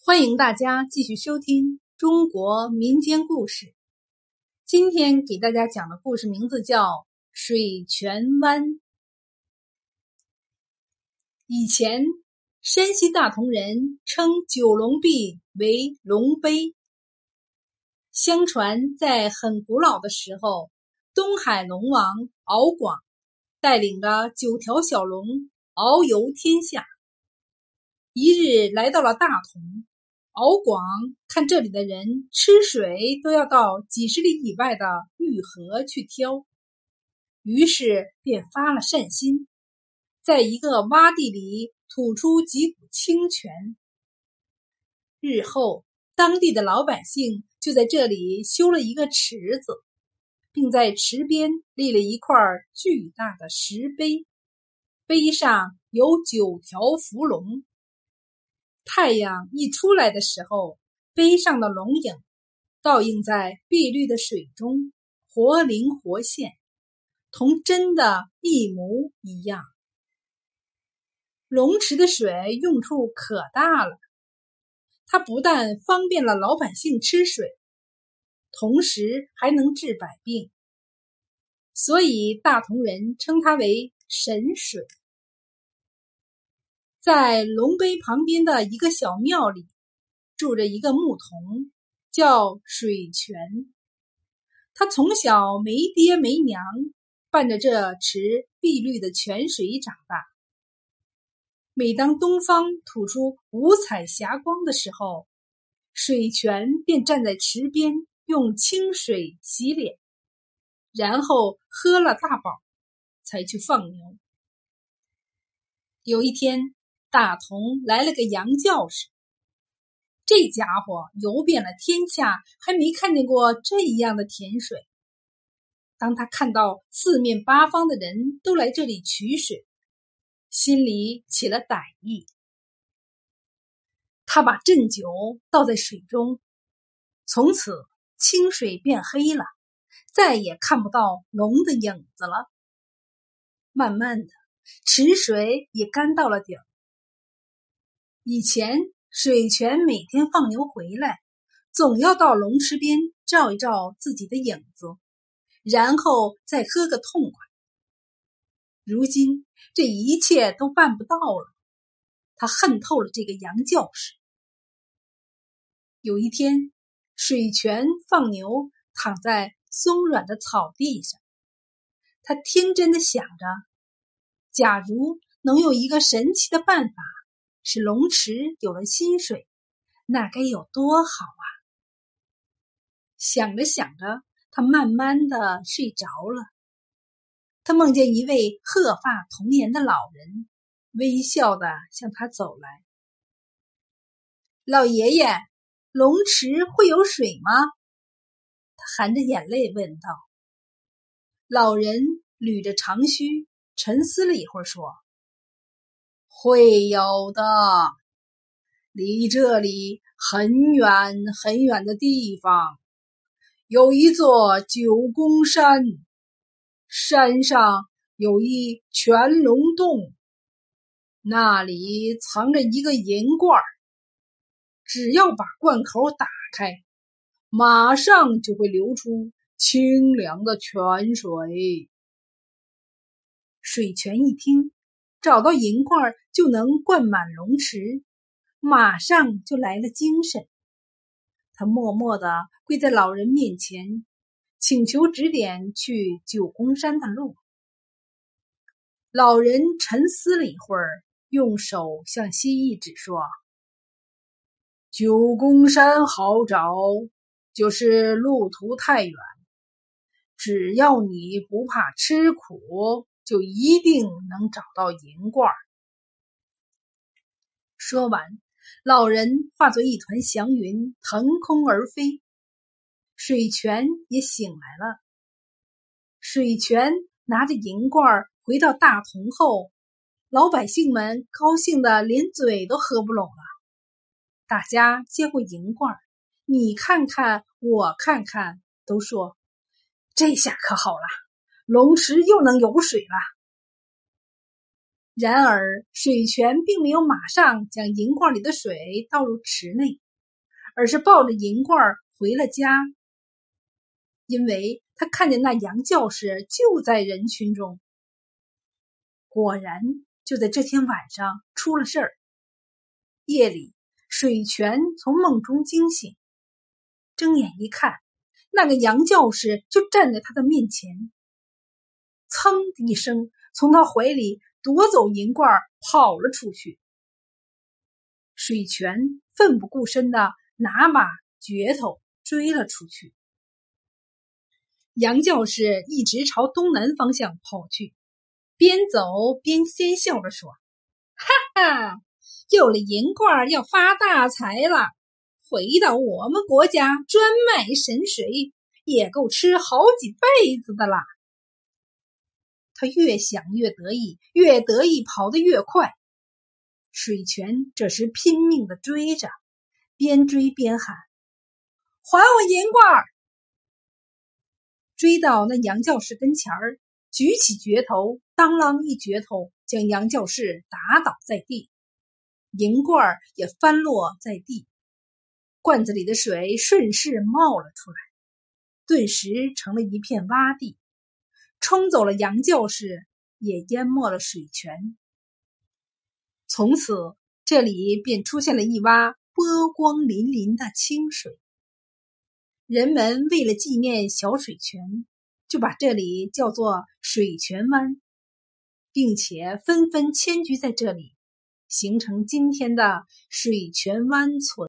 欢迎大家继续收听中国民间故事。今天给大家讲的故事名字叫《水泉湾》。以前，山西大同人称九龙壁为龙碑。相传，在很古老的时候，东海龙王敖广带领着九条小龙遨游天下。一日，来到了大同。敖广看这里的人吃水都要到几十里以外的玉河去挑，于是便发了善心，在一个洼地里吐出几股清泉。日后，当地的老百姓就在这里修了一个池子，并在池边立了一块巨大的石碑，碑上有九条伏龙。太阳一出来的时候，碑上的龙影倒映在碧绿的水中，活灵活现，同真的一模一样。龙池的水用处可大了，它不但方便了老百姓吃水，同时还能治百病，所以大同人称它为神水。在龙碑旁边的一个小庙里，住着一个牧童，叫水泉。他从小没爹没娘，伴着这池碧绿的泉水长大。每当东方吐出五彩霞光的时候，水泉便站在池边，用清水洗脸，然后喝了大饱，才去放牛。有一天。大同来了个洋教士，这家伙游遍了天下，还没看见过这样的甜水。当他看到四面八方的人都来这里取水，心里起了歹意。他把鸩酒倒在水中，从此清水变黑了，再也看不到龙的影子了。慢慢的，池水也干到了底儿。以前水泉每天放牛回来，总要到龙池边照一照自己的影子，然后再喝个痛快。如今这一切都办不到了，他恨透了这个杨教士。有一天，水泉放牛躺在松软的草地上，他天真的想着：假如能有一个神奇的办法。使龙池有了新水，那该有多好啊！想着想着，他慢慢的睡着了。他梦见一位鹤发童颜的老人，微笑的向他走来。老爷爷，龙池会有水吗？他含着眼泪问道。老人捋着长须，沉思了一会儿，说。会有的，离这里很远很远的地方，有一座九宫山，山上有一泉龙洞，那里藏着一个银罐只要把罐口打开，马上就会流出清凉的泉水。水泉一听。找到银块就能灌满龙池，马上就来了精神。他默默的跪在老人面前，请求指点去九宫山的路。老人沉思了一会儿，用手向西一指，说：“九宫山好找，就是路途太远，只要你不怕吃苦。”就一定能找到银罐。说完，老人化作一团祥云，腾空而飞。水泉也醒来了。水泉拿着银罐回到大同后，老百姓们高兴的连嘴都合不拢了。大家接过银罐，你看看，我看看，都说：“这下可好了。”龙池又能有水了。然而，水泉并没有马上将银罐里的水倒入池内，而是抱着银罐回了家，因为他看见那杨教士就在人群中。果然，就在这天晚上出了事儿。夜里，水泉从梦中惊醒，睁眼一看，那个杨教士就站在他的面前，噌的一声从他怀里。夺走银罐，跑了出去。水泉奋不顾身的拿把镢头追了出去。杨教士一直朝东南方向跑去，边走边先笑着说：“哈哈，有了银罐要发大财了。回到我们国家专卖神水，也够吃好几辈子的啦。”他越想越得意，越得意跑得越快。水泉这时拼命的追着，边追边喊：“还我银罐！”追到那杨教士跟前儿，举起镢头，当啷一镢头将杨教士打倒在地，银罐儿也翻落在地，罐子里的水顺势冒了出来，顿时成了一片洼地。冲走了杨教士，也淹没了水泉。从此，这里便出现了一洼波光粼粼的清水。人们为了纪念小水泉，就把这里叫做水泉湾，并且纷纷迁居在这里，形成今天的水泉湾村。